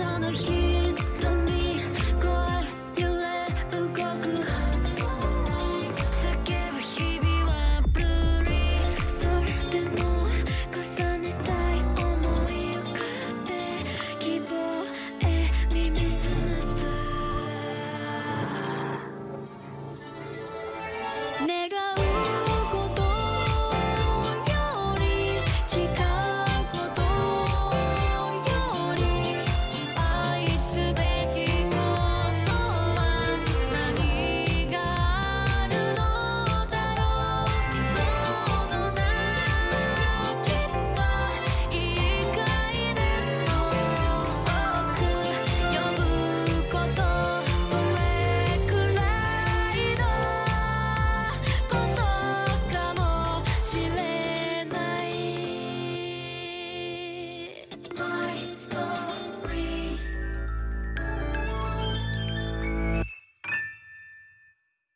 on the heat.